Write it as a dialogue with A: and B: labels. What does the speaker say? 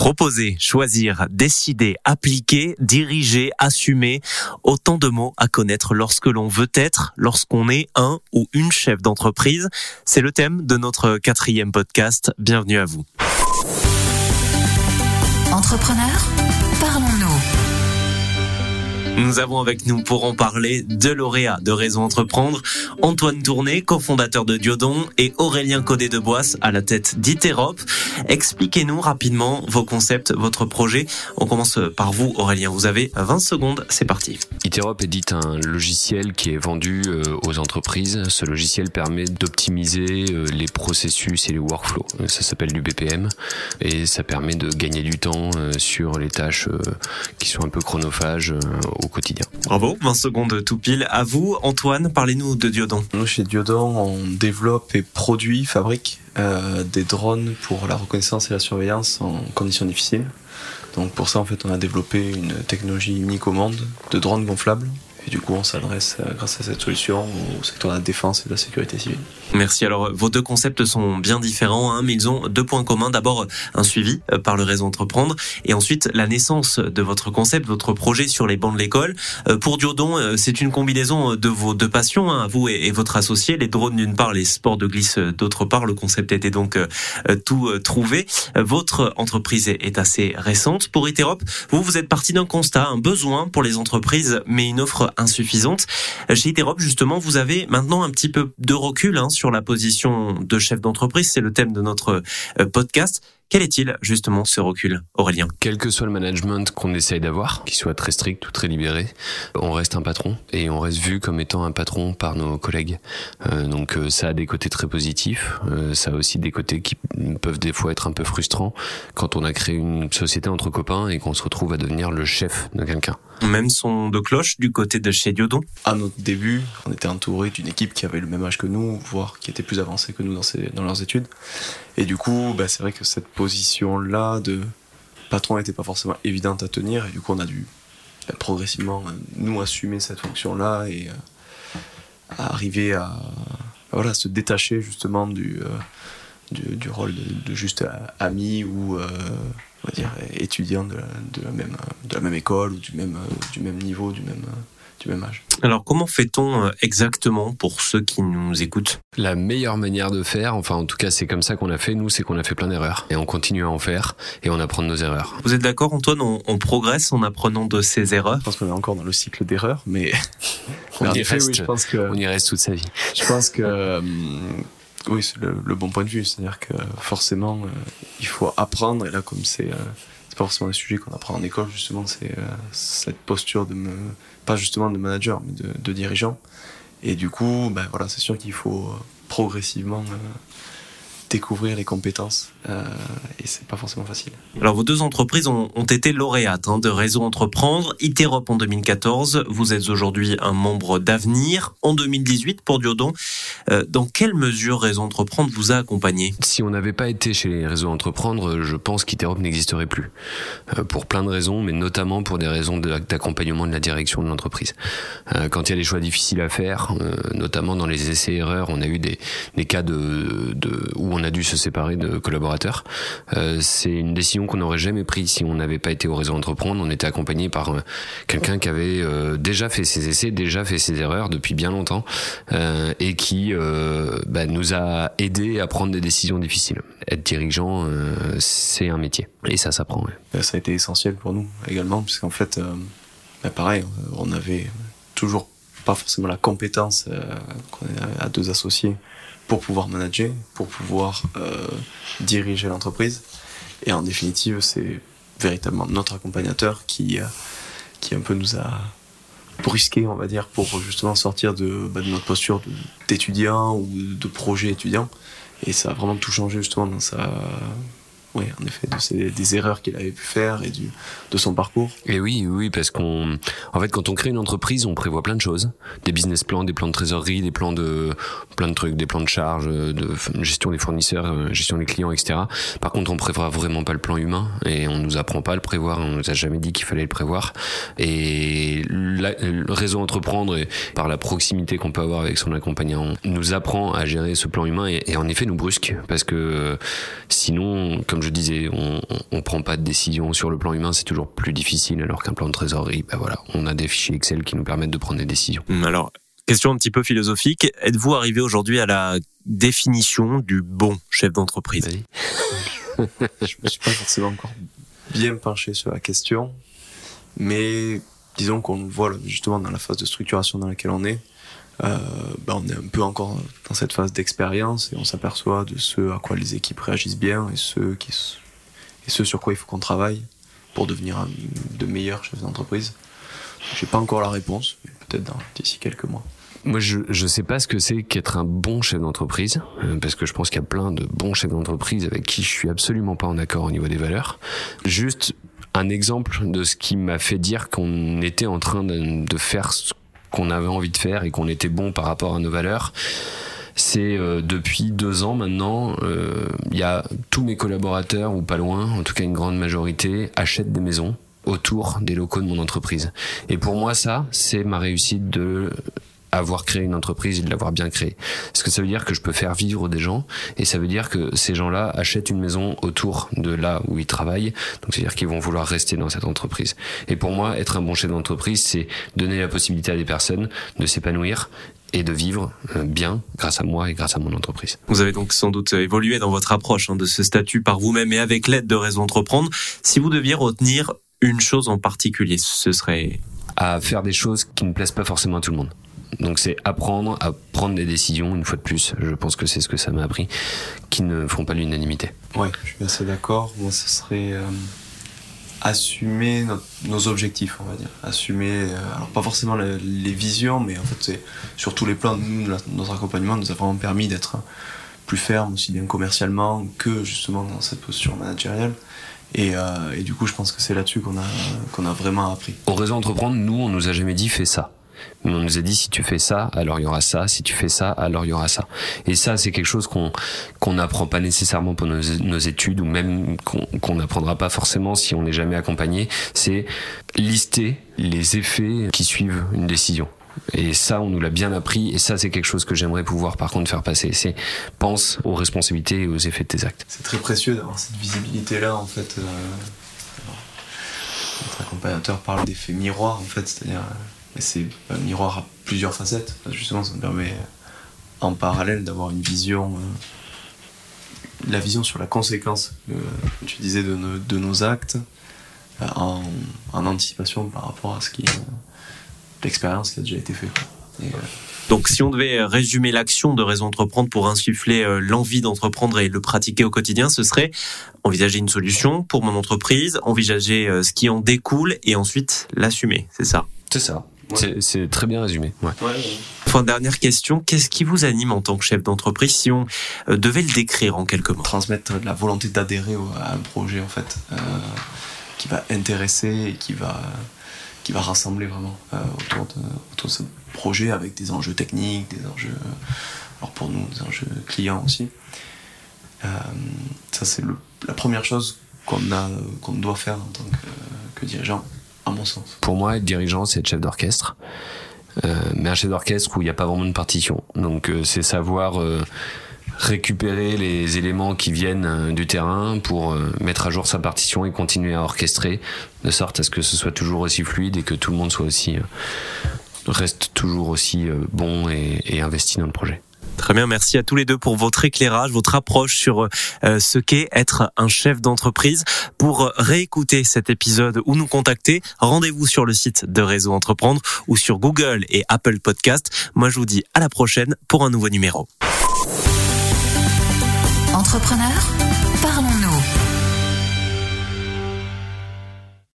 A: Proposer, choisir, décider, appliquer, diriger, assumer, autant de mots à connaître lorsque l'on veut être, lorsqu'on est un ou une chef d'entreprise. C'est le thème de notre quatrième podcast. Bienvenue à vous.
B: Entrepreneur, parlons-nous.
A: Nous avons avec nous pour en parler de lauréat de Réseau Entreprendre, Antoine Tourné, cofondateur de Diodon, et Aurélien Codet de Boisse à la tête d'Iterop. Expliquez-nous rapidement vos concepts, votre projet. On commence par vous, Aurélien. Vous avez 20 secondes, c'est parti.
C: Iterop édite un logiciel qui est vendu euh, aux entreprises. Ce logiciel permet d'optimiser euh, les processus et les workflows. Ça s'appelle du BPM et ça permet de gagner du temps euh, sur les tâches qui sont un peu chronophages au quotidien.
A: Bravo, 20 secondes tout pile. À vous, Antoine, parlez-nous de Diodon.
D: Nous, chez Diodon, on développe et produit, fabrique euh, des drones pour la reconnaissance et la surveillance en conditions difficiles. Donc pour ça, en fait, on a développé une technologie unique au monde de drones gonflables et du coup, on s'adresse, euh, grâce à cette solution, au secteur de la défense et de la sécurité civile.
A: Merci. Alors, vos deux concepts sont bien différents, hein, mais ils ont deux points communs. D'abord, un suivi euh, par le réseau Entreprendre, et ensuite la naissance de votre concept, votre projet sur les bancs de l'école. Euh, pour Diodon, c'est une combinaison de vos deux passions, hein, vous et, votre associé, les drones d'une part, les sports de glisse d'autre part. Le concept était donc tout trouvé. Votre entreprise est assez récente. Pour Iterop, vous, vous êtes parti d'un constat, un besoin pour les entreprises, mais une offre insuffisante. Chez Iterop, justement, vous avez maintenant un petit peu de recul hein, sur la position de chef d'entreprise. C'est le thème de notre euh, podcast. Quel est-il justement ce recul, Aurélien?
C: Quel que soit le management qu'on essaye d'avoir, qu'il soit très strict ou très libéré, on reste un patron et on reste vu comme étant un patron par nos collègues. Euh, donc euh, ça a des côtés très positifs, euh, ça a aussi des côtés qui peuvent des fois être un peu frustrants quand on a créé une société entre copains et qu'on se retrouve à devenir le chef de quelqu'un.
A: Même son de cloche du côté de chez Diodon?
D: À notre début, on était entouré d'une équipe qui avait le même âge que nous, voire qui était plus avancée que nous dans, dans leurs études. Et du coup, bah, c'est vrai que cette position-là de patron n'était pas forcément évidente à tenir. Et du coup, on a dû bah, progressivement, euh, nous, assumer cette fonction-là et euh, arriver à, voilà, se détacher justement du, euh, du, rôle de, juste ami ou on va dire, étudiant de la, même, de la même école ou du même, du même niveau, du même du même âge.
A: Alors comment fait-on euh, exactement pour ceux qui nous écoutent?
C: La meilleure manière de faire, enfin en tout cas c'est comme ça qu'on a fait, nous c'est qu'on a fait plein d'erreurs. Et on continue à en faire et on apprend de nos erreurs.
A: Vous êtes d'accord Antoine? On, progresse en apprenant de ses erreurs?
D: Je pense qu'on est encore dans le cycle d'erreurs mais
C: on, y reste, je pense que... on y reste toute sa vie.
D: Je pense que... Euh, oui, c'est le, bon point de vue, c'est-à-dire que forcément, euh, il faut apprendre, et là, comme c'est c'est forcément un sujet qu'on apprend en école, justement, c'est cette posture de me pas justement de manager, mais de, dirigeant. Et du coup, ben voilà, c'est sûr qu'il faut progressivement euh, découvrir les compétences euh, et c'est pas forcément facile.
A: Alors vos deux entreprises ont, ont été lauréates hein, de Réseau Entreprendre, Iterop en 2014, vous êtes aujourd'hui un membre d'avenir en 2018 pour Diodon. Euh, dans quelle mesure Réseau Entreprendre vous a accompagné?
C: Si on n'avait pas été chez les Réseaux Entreprendre, je pense qu'Iterop n'existerait plus. Euh, pour plein de raisons, mais notamment pour des raisons d'accompagnement de la direction de l'entreprise. Euh, quand il y a des choix difficiles à faire, euh, notamment dans les essais-erreurs, on a eu des, des cas de, de, où on on a dû se séparer de collaborateurs. Euh, c'est une décision qu'on n'aurait jamais prise si on n'avait pas été au réseau entreprendre. On était accompagné par euh, quelqu'un qui avait euh, déjà fait ses essais, déjà fait ses erreurs depuis bien longtemps et qui bah, nous a aidé à prendre des décisions difficiles. Être dirigeant, c'est un métier et ça s'apprend.
D: Ça a été essentiel pour nous également, puisqu'en fait, bah, pareil, on avait toujours pas forcément la compétence qu'on a à deux associés pour pouvoir manager, pour pouvoir euh, diriger l'entreprise. Et en définitive, c'est véritablement notre accompagnateur qui, euh, qui un peu nous a brusqué, on va dire, pour justement sortir de, bah, de notre posture d'étudiant ou de projet étudiant. Et ça a vraiment tout changé justement dans sa oui, en effet, de des erreurs qu'il avait pu faire et du, de son parcours.
C: Et oui, oui, parce qu'on, en fait, quand on crée une entreprise, on prévoit plein de choses, des business plans, des plans de trésorerie, des plans de, plein de trucs, des plans de charge, de gestion des fournisseurs, euh, gestion des clients, etc. Par contre, on prévoit vraiment pas le plan humain et on nous apprend pas à le prévoir. On nous a jamais dit qu'il fallait le prévoir. Et le réseau entreprendre, par la proximité qu'on peut avoir avec son accompagnant, nous apprend à gérer ce plan humain et, et en effet nous brusque parce que euh, sinon, comme comme je disais, on, on, prend pas de décision sur le plan humain, c'est toujours plus difficile, alors qu'un plan de trésorerie, ben voilà, on a des fichiers Excel qui nous permettent de prendre des décisions.
A: Hum, alors, question un petit peu philosophique, êtes-vous arrivé aujourd'hui à la définition du bon chef d'entreprise?
D: Je me suis pas forcément encore bien penché sur la question, mais disons qu'on le voit justement dans la phase de structuration dans laquelle on est. Euh, ben on est un peu encore dans cette phase d'expérience et on s'aperçoit de ce à quoi les équipes réagissent bien et ce, sur quoi il faut qu'on travaille pour devenir de meilleurs chefs d'entreprise. J'ai pas encore la réponse, mais peut-être d'ici quelques mois.
C: Moi, je ne sais pas ce que c'est qu'être un bon chef d'entreprise, euh, parce que je pense qu'il y a plein de bons chefs d'entreprise avec qui je suis absolument pas en accord au niveau des valeurs. Juste un exemple de ce qui m'a fait dire qu'on était en train de, de faire ce qu'on avait envie de faire et qu'on était bon par rapport à nos valeurs. C'est euh, depuis deux ans maintenant, euh, il y a tous mes collaborateurs ou pas loin, en tout cas une grande majorité, achètent des maisons autour des locaux de mon entreprise. Et pour moi, ça, c'est ma réussite de avoir créé une entreprise et de l'avoir bien créée. Parce que ça veut dire que je peux faire vivre des gens et ça veut dire que ces gens-là achètent une maison autour de là où ils travaillent. Donc c'est-à-dire qu'ils vont vouloir rester dans cette entreprise. Et pour moi, être un bon chef d'entreprise, c'est donner la possibilité à des personnes de s'épanouir et de vivre euh, bien grâce à moi et grâce à mon entreprise.
A: Vous avez donc sans doute évolué dans votre approche hein, de ce statut par vous-même et avec l'aide de Réseau Entreprendre. Si vous deviez retenir une chose en particulier, ce serait
C: à faire des choses qui ne plaisent pas forcément à tout le monde. Donc c'est apprendre à prendre des décisions, une fois de plus, je pense que c'est ce que ça m'a appris, qui ne font pas l'unanimité.
D: Oui, je suis assez d'accord. Moi, ce serait euh, assumer nos objectifs, on va dire. Assumer, euh, alors pas forcément les, visions, mais en fait, c'est sur tous les plans, nous, notre accompagnement nous a vraiment permis d'être plus ferme, aussi bien commercialement que justement dans cette posture managériale. Et, euh, et, du coup, je pense que c'est là-dessus qu'on a, qu'on a vraiment appris.
C: Au réseau entreprendre, nous, on nous a jamais dit fais ça. Mais on nous a dit si tu fais ça, alors il y aura ça. Si tu fais ça, alors il y aura ça. Et ça, c'est quelque chose qu'on n'apprend pas nécessairement pour nos, nos études ou même qu'on n'apprendra pas forcément si on n'est jamais accompagné. C'est lister les effets qui suivent une décision. Et ça, on nous l'a bien appris. Et ça, c'est quelque chose que j'aimerais pouvoir, par contre, faire passer. C'est pense aux responsabilités et aux effets de tes actes.
D: C'est très précieux d'avoir cette visibilité-là, en fait. Euh, notre accompagnateur parle d'effet miroir, en fait. C'est-à-dire, c'est un miroir à plusieurs facettes. Justement, ça me permet en parallèle d'avoir une vision, euh, la vision sur la conséquence, euh, tu disais, de nos, de nos actes, euh, en, en, anticipation par rapport à ce qui, l'expérience qui a déjà été faite.
A: donc, si on devait résumer l'action de Raison Entreprendre pour insuffler l'envie d'entreprendre et le pratiquer au quotidien, ce serait envisager une solution pour mon entreprise, envisager ce qui en découle et ensuite l'assumer. C'est ça?
C: C'est ça. C'est très bien résumé. Ouais.
A: Enfin, dernière question, qu'est-ce qui vous anime en tant que chef d'entreprise si on euh, devait le décrire en quelques mots?
D: Transmettre la volonté d'adhérer à un projet en fait, euh, qui va intéresser et qui va, qui va rassembler vraiment euh, autour, de, autour de ce projet avec des enjeux techniques, des enjeux, alors pour nous, des enjeux clients aussi. ça c'est la première chose qu'on a, qu'on doit faire en tant que, que dirigeant
C: Pour moi, être dirigeant, c'est être chef d'orchestre. Euh, mais un chef d'orchestre où il n'y a pas vraiment de partition. Donc euh, c'est savoir euh, récupérer les éléments qui viennent du terrain pour mettre à jour sa partition et continuer à orchestrer de sorte à ce que ce soit toujours aussi fluide et que tout le monde soit aussi reste toujours aussi bon et investi dans le projet.
A: Très bien, merci à tous les deux pour votre éclairage, votre approche sur euh, ce qu'est être un chef d'entreprise. Pour réécouter cet épisode ou nous contacter, rendez-vous sur le site de Réseau Entreprendre ou sur Google et Apple Podcast. Moi, je vous dis à la prochaine pour un nouveau numéro.
B: Entrepreneur, parlons-nous.